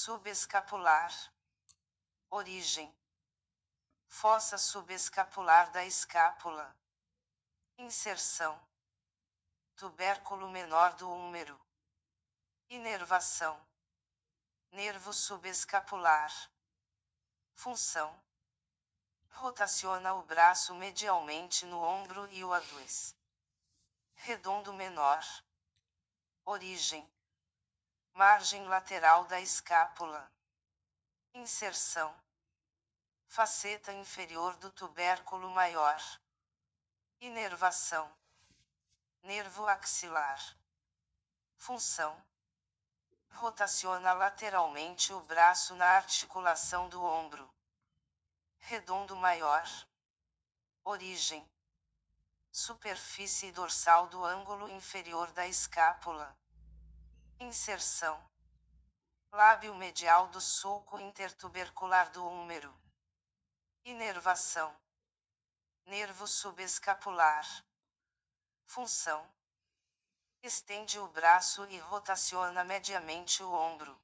subescapular, origem, fossa subescapular da escápula, inserção, tubérculo menor do úmero, inervação, nervo subescapular, função, rotaciona o braço medialmente no ombro e o aduez. Redondo menor. Origem. Margem lateral da escápula. Inserção. Faceta inferior do tubérculo maior. Inervação. Nervo axilar. Função. Rotaciona lateralmente o braço na articulação do ombro. Redondo maior. Origem. Superfície dorsal do ângulo inferior da escápula. Inserção. Lábio medial do sulco intertubercular do úmero. Inervação. Nervo subescapular. Função. Estende o braço e rotaciona mediamente o ombro.